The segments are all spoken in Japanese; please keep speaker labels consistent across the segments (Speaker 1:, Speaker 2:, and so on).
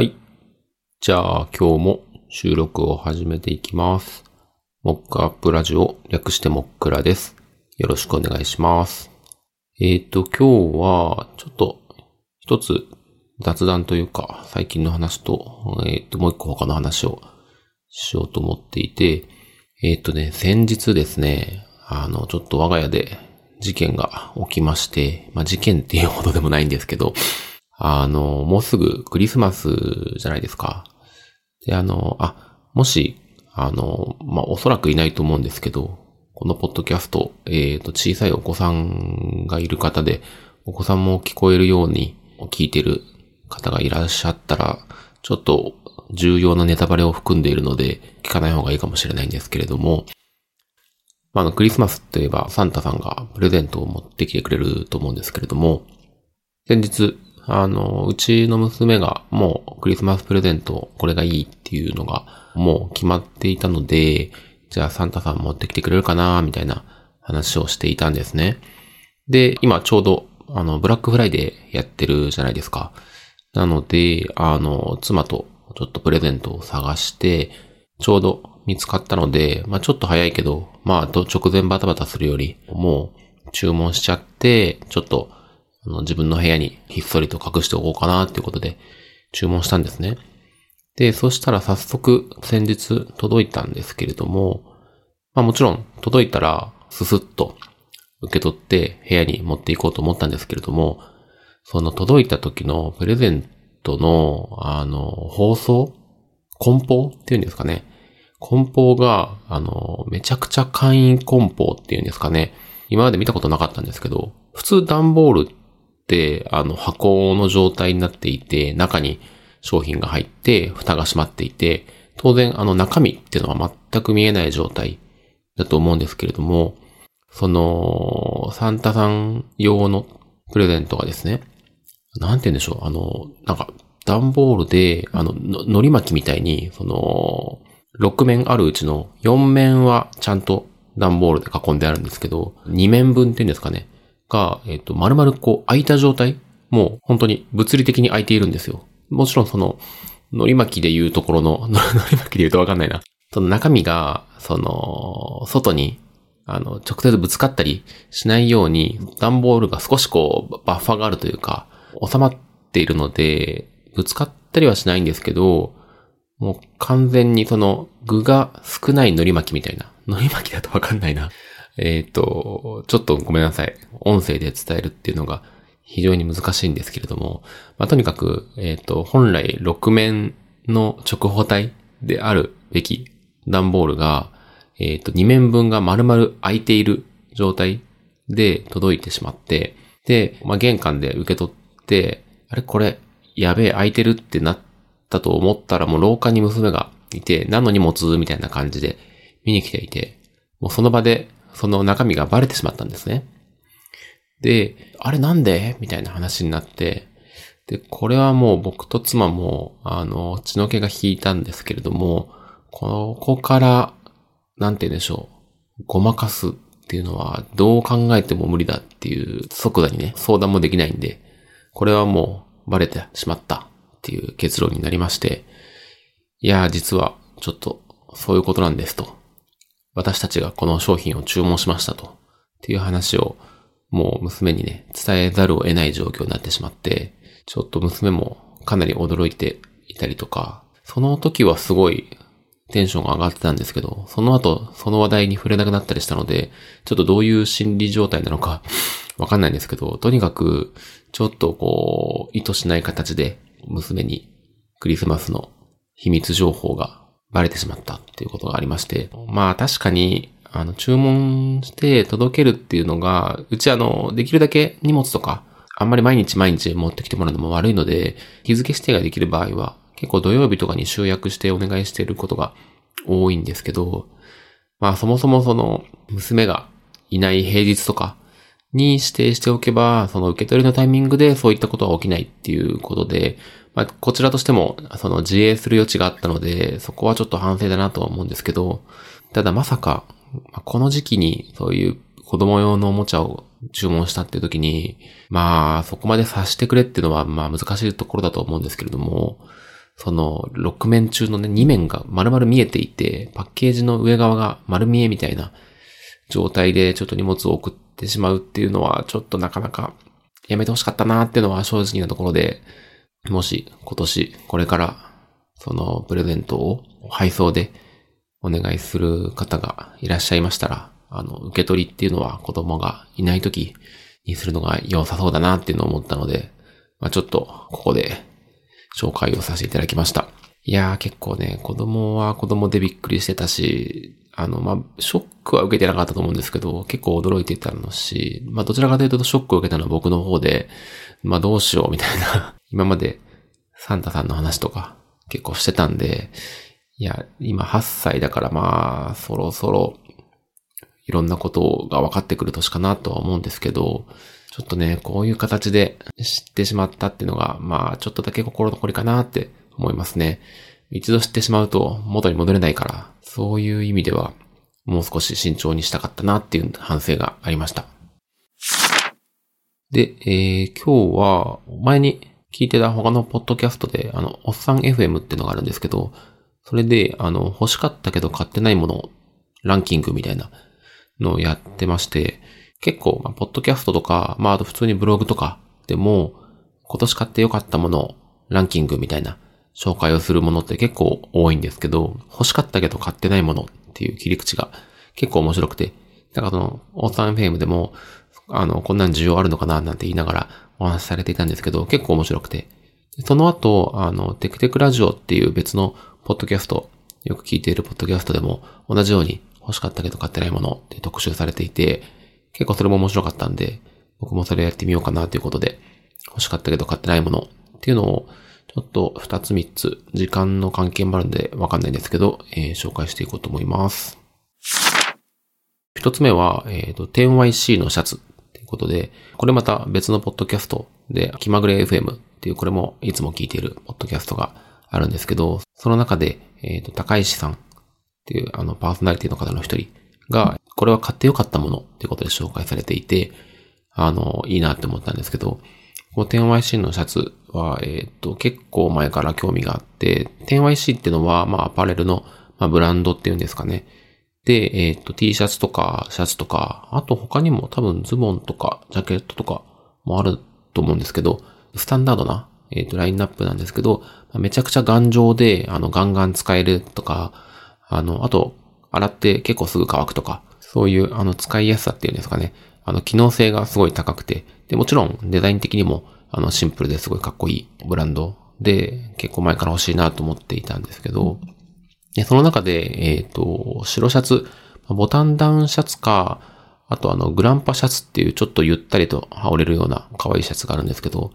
Speaker 1: はい。じゃあ今日も収録を始めていきます。モックアップラジオ略してモックラです。よろしくお願いします。えっ、と今日はちょっと一つ雑談というか最近の話と、えっ、ともう一個他の話をしようと思っていて、えっ、とね、先日ですね、あの、ちょっと我が家で事件が起きまして、まあ、事件っていうほどでもないんですけど、あの、もうすぐクリスマスじゃないですか。で、あの、あ、もし、あの、まあ、おそらくいないと思うんですけど、このポッドキャスト、えっ、と、小さいお子さんがいる方で、お子さんも聞こえるように聞いてる方がいらっしゃったら、ちょっと重要なネタバレを含んでいるので、聞かない方がいいかもしれないんですけれども、まあ、あの、クリスマスといえば、サンタさんがプレゼントを持ってきてくれると思うんですけれども、先日、あの、うちの娘がもうクリスマスプレゼント、これがいいっていうのがもう決まっていたので、じゃあサンタさん持ってきてくれるかなみたいな話をしていたんですね。で、今ちょうど、あの、ブラックフライデーやってるじゃないですか。なので、あの、妻とちょっとプレゼントを探して、ちょうど見つかったので、まあちょっと早いけど、まあと直前バタバタするより、もう注文しちゃって、ちょっとあの自分の部屋にひっそりと隠しておこうかなっていうことで注文したんですね。で、そしたら早速先日届いたんですけれども、まあもちろん届いたらススッと受け取って部屋に持っていこうと思ったんですけれども、その届いた時のプレゼントの、あの、包装梱包っていうんですかね。梱包が、あの、めちゃくちゃ簡易梱包っていうんですかね。今まで見たことなかったんですけど、普通段ボールっ、あの、箱の状態になっていて、中に商品が入って、蓋が閉まっていて、当然、あの、中身っていうのは全く見えない状態だと思うんですけれども、その、サンタさん用のプレゼントがですね、なんて言うんでしょう、あの、なんか、段ボールで、あの、の海苔巻きみたいに、その、6面あるうちの4面はちゃんと段ボールで囲んであるんですけど、2面分っていうんですかね、が、えっ、と、丸々こう開いた状態もう本当に物理的に開いているんですよ。もちろんその、海苔巻きで言うところの、海苔巻きで言うとわかんないな。その中身が、その、外に、あの、直接ぶつかったりしないように、段ボールが少しこう、バッファがあるというか、収まっているので、ぶつかったりはしないんですけど、もう完全にその具が少ない海苔巻きみたいな。海苔巻きだとわかんないな。えっ、と、ちょっとごめんなさい。音声で伝えるっていうのが非常に難しいんですけれども、まあ、とにかく、えっ、と、本来6面の直方体であるべき段ボールが、えっ、と、2面分が丸々開いている状態で届いてしまって、で、まあ、玄関で受け取って、あれこれ、やべえ、開いてるってなったと思ったらもう廊下に娘がいて、なのに持つみたいな感じで見に来ていて、もうその場でその中身がバレてしまったんですね。で、あれなんで？みたいな話になって、で、これはもう僕と妻も、あの、血の気が引いたんですけれども、ここから、なんて言うんでしょう、ごまかすっていうのはどう考えても無理だっていう即座にね、相談もできないんで、これはもうバレてしまったっていう結論になりまして、いや実はちょっとそういうことなんですと。私たちがこの商品を注文しましたと。っていう話をもう娘にね、伝えざるを得ない状況になってしまって、ちょっと娘もかなり驚いていたりとか、その時はすごいテンションが上がってたんですけど、その後その話題に触れなくなったりしたので、ちょっとどういう心理状態なのかわかんないんですけど、とにかくちょっとこう、意図しない形で娘にクリスマスの秘密情報がバレてしまったっていうことがありまして、まあ確かに、あの、注文して届けるっていうのが、うちあの、できるだけ荷物とか、あんまり毎日毎日持ってきてもらうのも悪いので、日付指定ができる場合は、結構土曜日とかに集約してお願いしていることが多いんですけど、まあそもそもその、娘がいない平日とかに指定しておけば、その受け取りのタイミングでそういったことは起きないっていうことで、まあこちらとしても、その自衛する余地があったので、そこはちょっと反省だなとは思うんですけど、ただまさか、この時期にそういう子供用のおもちゃを注文したっていう時に、まあそこまで察してくれっていうのはまあ難しいところだと思うんですけれども、その、6面中のね、2面が丸々見えていて、パッケージの上側が丸見えみたいな状態でちょっと荷物を送ってしまうっていうのは、ちょっとなかなかやめてほしかったなっていうのは正直なところで、もし今年これからそのプレゼントを配送でお願いする方がいらっしゃいましたら、あの、受け取りっていうのは子供がいない時にするのが良さそうだなっていうのを思ったので、まあ、ちょっとここで紹介をさせていただきました。いやー結構ね、子供は子供でびっくりしてたし、あの、まあ、ショックは受けてなかったと思うんですけど、結構驚いてたのし、まあ、どちらかというとショックを受けたのは僕の方で、まあ、どうしようみたいな今までサンタさんの話とか結構してたんで、いや、今8歳だからまあ、そろそろいろんなことが分かってくる年かなとは思うんですけど、ちょっとね、こういう形で知ってしまったっていうのが、まあ、ちょっとだけ心残りかなって思いますね。一度知ってしまうと元に戻れないから、そういう意味では、もう少し慎重にしたかったなっていう反省がありました。で、えー、今日は、前に聞いてた他のポッドキャストで、あの、おっさん FM っていうのがあるんですけど、それで、あの、欲しかったけど買ってないもの、ランキングみたいなのをやってまして、結構、まあ、ポッドキャストとか、まあ、あと普通にブログとかでも、今年買ってよかったもの、ランキングみたいな紹介をするものって結構多いんですけど、欲しかったけど買ってないものっていう切り口が結構面白くて、だからその、オーサンフェームでも、あの、こんなん需要あるのかななんて言いながらお話しされていたんですけど、結構面白くて。その後、あの、テクテクラジオっていう別のポッドキャスト、よく聞いているポッドキャストでも同じように欲しかったけど買ってないものって特集されていて、結構それも面白かったんで、僕もそれやってみようかなということで、欲しかったけど買ってないものっていうのを、ちょっと二つ三つ、時間の関係もあるんでわかんないんですけど、えー、紹介していこうと思います。一つ目は、えっ、ー、と、10YC のシャツことで、これまた別のポッドキャストで、気まぐれ FM っていう、これもいつも聞いているポッドキャストがあるんですけど、その中で、えっ、ー、と、高石さんっていう、あの、パーソナリティの方の一人が、これは買ってよかったものっていうことで紹介されていて、あの、いいなって思ったんですけど、この 10YC のシャツは、えっ、ー、と、結構前から興味があって、10YC ってのは、まあ、アパレルの、まあ、ブランドっていうんですかね。で、えっ、ー、と、T シャツとか、シャツとか、あと他にも多分ズボンとか、ジャケットとかもあると思うんですけど、スタンダードな、えっ、ー、と、ラインナップなんですけど、めちゃくちゃ頑丈で、あの、ガンガン使えるとか、あの、あと、洗って結構すぐ乾くとか、そういう、あの、使いやすさっていうんですかね。あの、機能性がすごい高くて、で、もちろんデザイン的にも、あの、シンプルですごいかっこいいブランドで、結構前から欲しいなと思っていたんですけど、でその中で、えっ、ー、と、白シャツ、ボタンダウンシャツか、あとあの、グランパシャツっていうちょっとゆったりと羽織れるような可愛いシャツがあるんですけど、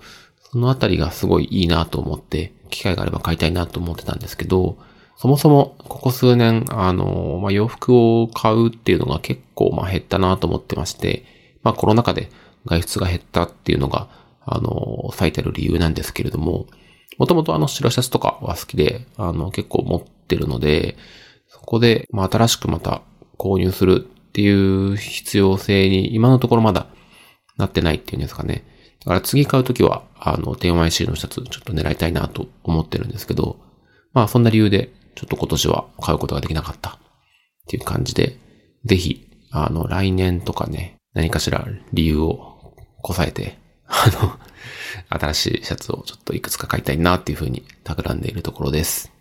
Speaker 1: そのあたりがすごいいいなと思って、機会があれば買いたいなと思ってたんですけど、そもそも、ここ数年、あの、まあ、洋服を買うっていうのが結構、ま、減ったなと思ってまして、まあ、コロナ禍で外出が減ったっていうのが、あの、最たる理由なんですけれども、もともとあの白シャツとかは好きで、あの、結構持ってるので、そこで、まあ、新しくまた購入するっていう必要性に今のところまだなってないっていうんですかね。だから次買うときは、あの、10YC のシャツちょっと狙いたいなと思ってるんですけど、まあそんな理由でちょっと今年は買うことができなかったっていう感じで、ぜひ、あの、来年とかね、何かしら理由をこさえて、あの、新しいシャツをちょっといくつか買いたいなっていうふうに企んでいるところです。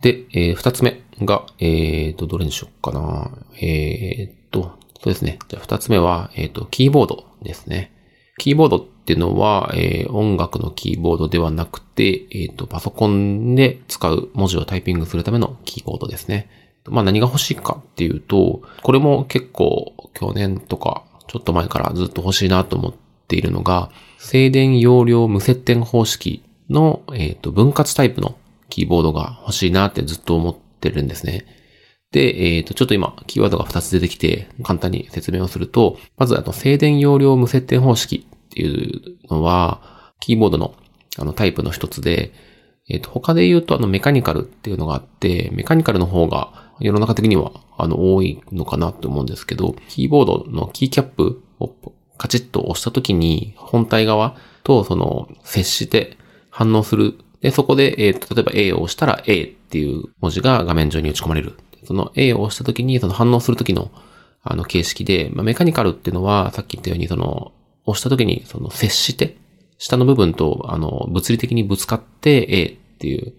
Speaker 1: で、えー、二つ目が、えーと、どれにしようかな。えーと、そうですね。じゃあ二つ目は、えーと、キーボードですね。キーボードっていうのは、えー、音楽のキーボードではなくて、えっ、と、パソコンで使う文字をタイピングするためのキーボードですね。まあ何が欲しいかっていうと、これも結構去年とかちょっと前からずっと欲しいなと思っているのが、静電容量無接点方式の、えっ、と、分割タイプのキーボードが欲しいなってずっと思ってるんですね。で、えっ、ー、と、ちょっと今、キーワードが2つ出てきて、簡単に説明をすると、まず、あの、静電容量無接点方式っていうのは、キーボードのあのタイプの一つで、えっ、ー、と、他で言うとあのメカニカルっていうのがあって、メカニカルの方が世の中的にはあの多いのかなって思うんですけど、キーボードのキーキャップをカチッと押した時に本体側とその接して反応するで、そこで、えっ、と、例えば A を押したら A っていう文字が画面上に打ち込まれる。その A を押した時に、その反応する時の、あの、形式で、まあ、メカニカルっていうのは、さっき言ったように、その、押した時に、その、接して、下の部分と、あの、物理的にぶつかって A っていう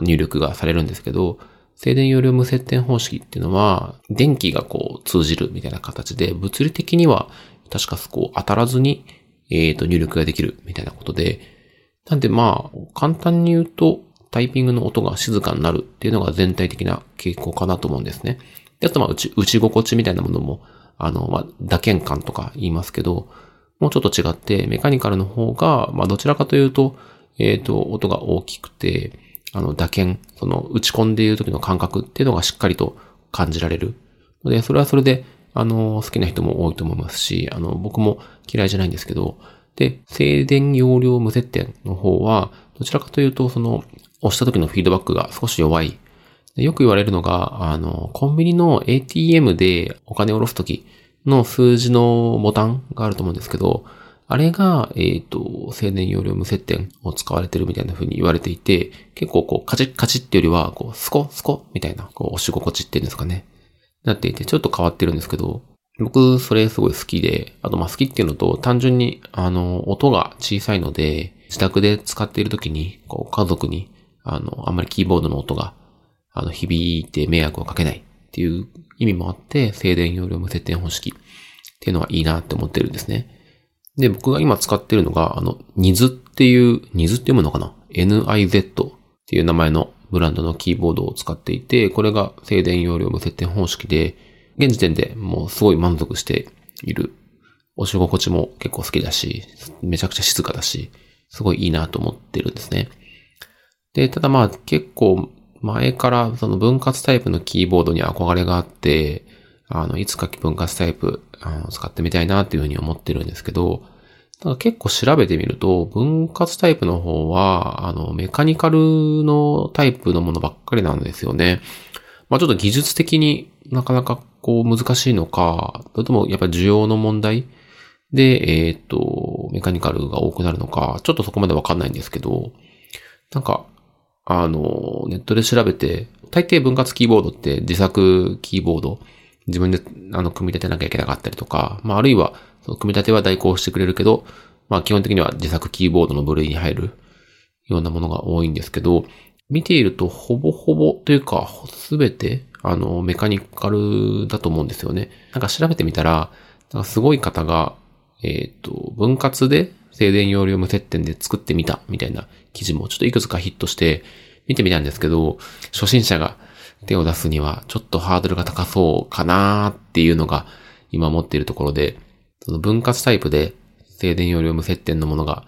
Speaker 1: 入力がされるんですけど、静電容量無接点方式っていうのは、電気がこう通じるみたいな形で、物理的には確かそこう当たらずに、えっ、と入力ができるみたいなことで、なんでまあ、簡単に言うと、タイピングの音が静かになるっていうのが全体的な傾向かなと思うんですね。で、あとまあ、打ち、打ち心地みたいなものも、あの、まあ、打鍵感とか言いますけど、もうちょっと違って、メカニカルの方が、まあ、どちらかというと、えっ、ー、と、音が大きくて、あの、打鍵、その、打ち込んでいる時の感覚っていうのがしっかりと感じられる。で、それはそれで、あの、好きな人も多いと思いますし、あの、僕も嫌いじゃないんですけど、で、静電容量無接点の方は、どちらかというと、その、押した時のフィードバックが少し弱い。よく言われるのが、あの、コンビニの ATM でお金を下ろすときの数字のボタンがあると思うんですけど、あれが、えっ、ー、と、静電容量無接点を使われてるみたいな風に言われていて、結構こう、カチッカチッってよりは、こう、スコスコみたいな、こう、押し心地っていうんですかね。なっていて、ちょっと変わってるんですけど、僕、それすごい好きで、あと、ま、好きっていうのと、単純に、あの、音が小さいので、自宅で使っている時に、こう、家族に、あの、あんまりキーボードの音が、あの、響いて迷惑をかけないっていう意味もあって、静電容量無接点方式っていうのはいいなって思ってるんですね。で、僕が今使ってるのが、あの、ニズっていう、ニズって読むのかな ?NIZ っていう名前のブランドのキーボードを使っていて、これが静電容量無接点方式で、現時点でもうすごい満足している。押し心地も結構好きだし、めちゃくちゃ静かだし、すごいいいなと思ってるんですね。で、ただまあ結構前からその分割タイプのキーボードに憧れがあって、あの、いつか分割タイプあの使ってみたいなっていうふうに思ってるんですけど、ただ結構調べてみると、分割タイプの方は、あの、メカニカルのタイプのものばっかりなんですよね。まあちょっと技術的になかなかこう難しいのか、それともやっぱ需要の問題？で、えっ、ー、と、メカニカルが多くなるのか、ちょっとそこまでわかんないんですけど、なんか、あの、ネットで調べて、大抵分割キーボードって自作キーボード、自分で、あの、組み立てなきゃいけなかったりとか、まあ、あるいは、その組み立ては代行してくれるけど、まあ、基本的には自作キーボードの部類に入るようなものが多いんですけど、見ていると、ほぼほぼというか、すべて、あの、メカニカルだと思うんですよね。なんか調べてみたら、なんかすごい方が、えっ、ー、と、分割で静電容量無接点で作ってみた、みたいな記事もちょっといくつかヒットして見てみたんですけど、初心者が手を出すにはちょっとハードルが高そうかなっていうのが今持っているところで、その分割タイプで静電容量無接点のものが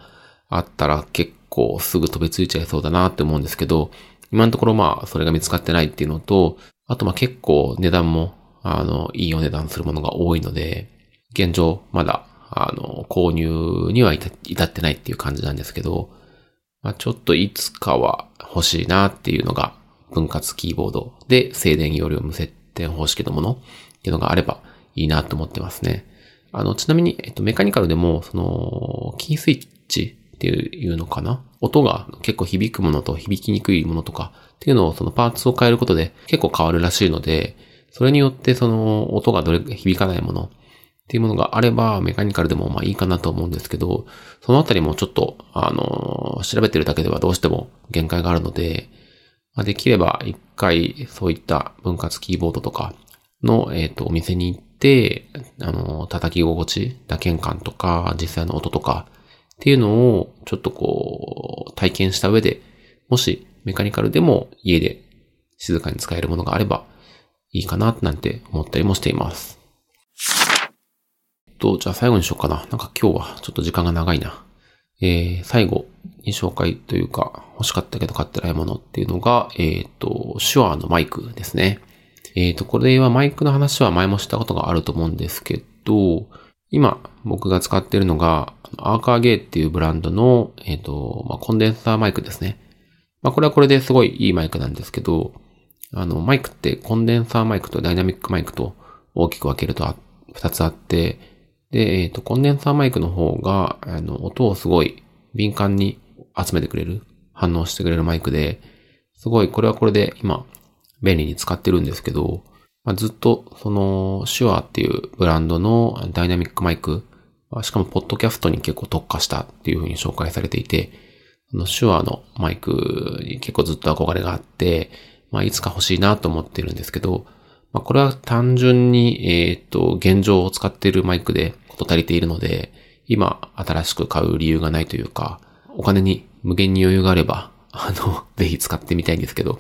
Speaker 1: あったら結構すぐ飛びついちゃいそうだなって思うんですけど、今のところまあそれが見つかってないっていうのと、あとま結構値段も、あの、いいお値段するものが多いので、現状まだ、あの、購入には至ってないっていう感じなんですけど、まあちょっといつかは欲しいなっていうのが、分割キーボードで静電容量無接点方式のものっていうのがあればいいなと思ってますね。あの、ちなみに、えっと、メカニカルでも、その、キースイッチっていうのかな？音が結構響くものと響きにくいものとかっていうのをそのパーツを変えることで結構変わるらしいので、それによってその音がどれ響かないものっていうものがあればメカニカルでもまあいいかなと思うんですけど、そのあたりもちょっとあの、調べてるだけではどうしても限界があるので、できれば一回そういった分割キーボードとかの、えっ、と、お店に行って、あの、叩き心地、打鍵感とか、実際の音とか、っていうのをちょっとこう体験した上で、もしメカニカルでも家で静かに使えるものがあればいいかななんて思ったりもしています。と、じゃあ最後にしようかな。なんか今日はちょっと時間が長いな。えー、最後に紹介というか欲しかったけど買ってないものっていうのが、えっ、ー、と、手話のマイクですね。えっ、ー、と、これはマイクの話は前もしたことがあると思うんですけど、今僕が使っているのが、アーカーゲーっていうブランドの、えっ、ー、と、まあ、コンデンサーマイクですね。まあ、これはこれですごいいいマイクなんですけど、あの、マイクってコンデンサーマイクとダイナミックマイクと大きく分けると二つあって、で、えっ、ー、と、コンデンサーマイクの方が、あの、音をすごい敏感に集めてくれる。反応してくれるマイクで、すごいこれはこれで今便利に使ってるんですけど、まあ、ずっとその手話っていうブランドのダイナミックマイク、しかもポッドキャストに結構特化したっていう風に紹介されていて、その手話のマイクに結構ずっと憧れがあって、まあ、いつか欲しいなと思ってるんですけど、まあ、これは単純に、えっ、と、現状を使っているマイクでこと足りているので、今、新しく買う理由がないというか、お金に無限に余裕があれば、あの、ぜひ使ってみたいんですけど、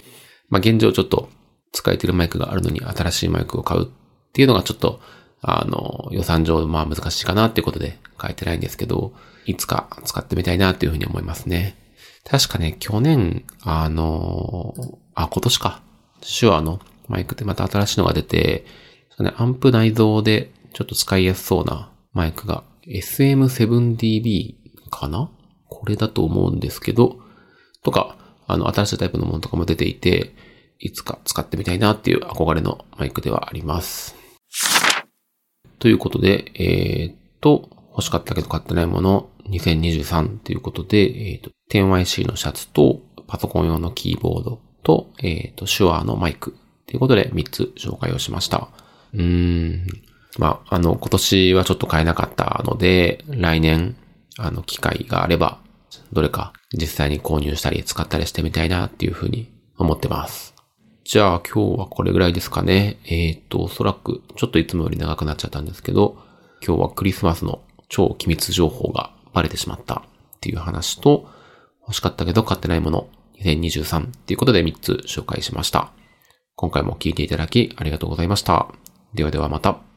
Speaker 1: まあ、現状ちょっと使えてるマイクがあるのに新しいマイクを買うっていうのがちょっと、あの、予算上、まあ難しいかなっていうことで買えてないんですけど、いつか使ってみたいなっていうふうに思いますね。確かね、去年、あの、あ、今年か。手話のマイクってまた新しいのが出て、ね、アンプ内蔵でちょっと使いやすそうなマイクが SM7DB かな？これだと思うんですけど、とか、あの、新しいタイプのものとかも出ていて、いつか使ってみたいなっていう憧れのマイクではあります。ということで、えー、っと、欲しかったけど買ってないもの2023ということで、えー、っと、10YC のシャツとパソコン用のキーボードと、えー、っと、手話のマイクということで3つ紹介をしました。うーん。まあ、あの、今年はちょっと買えなかったので、来年、あの、機会があれば、どれか実際に購入したり使ったりしてみたいなっていうふうに思ってます。じゃあ今日はこれぐらいですかね。えっ、ー、と、おそらくちょっといつもより長くなっちゃったんですけど、今日はクリスマスの超機密情報がバレてしまったっていう話と、欲しかったけど買ってないもの2023っていうことで3つ紹介しました。今回も聞いていただきありがとうございました。ではではまた。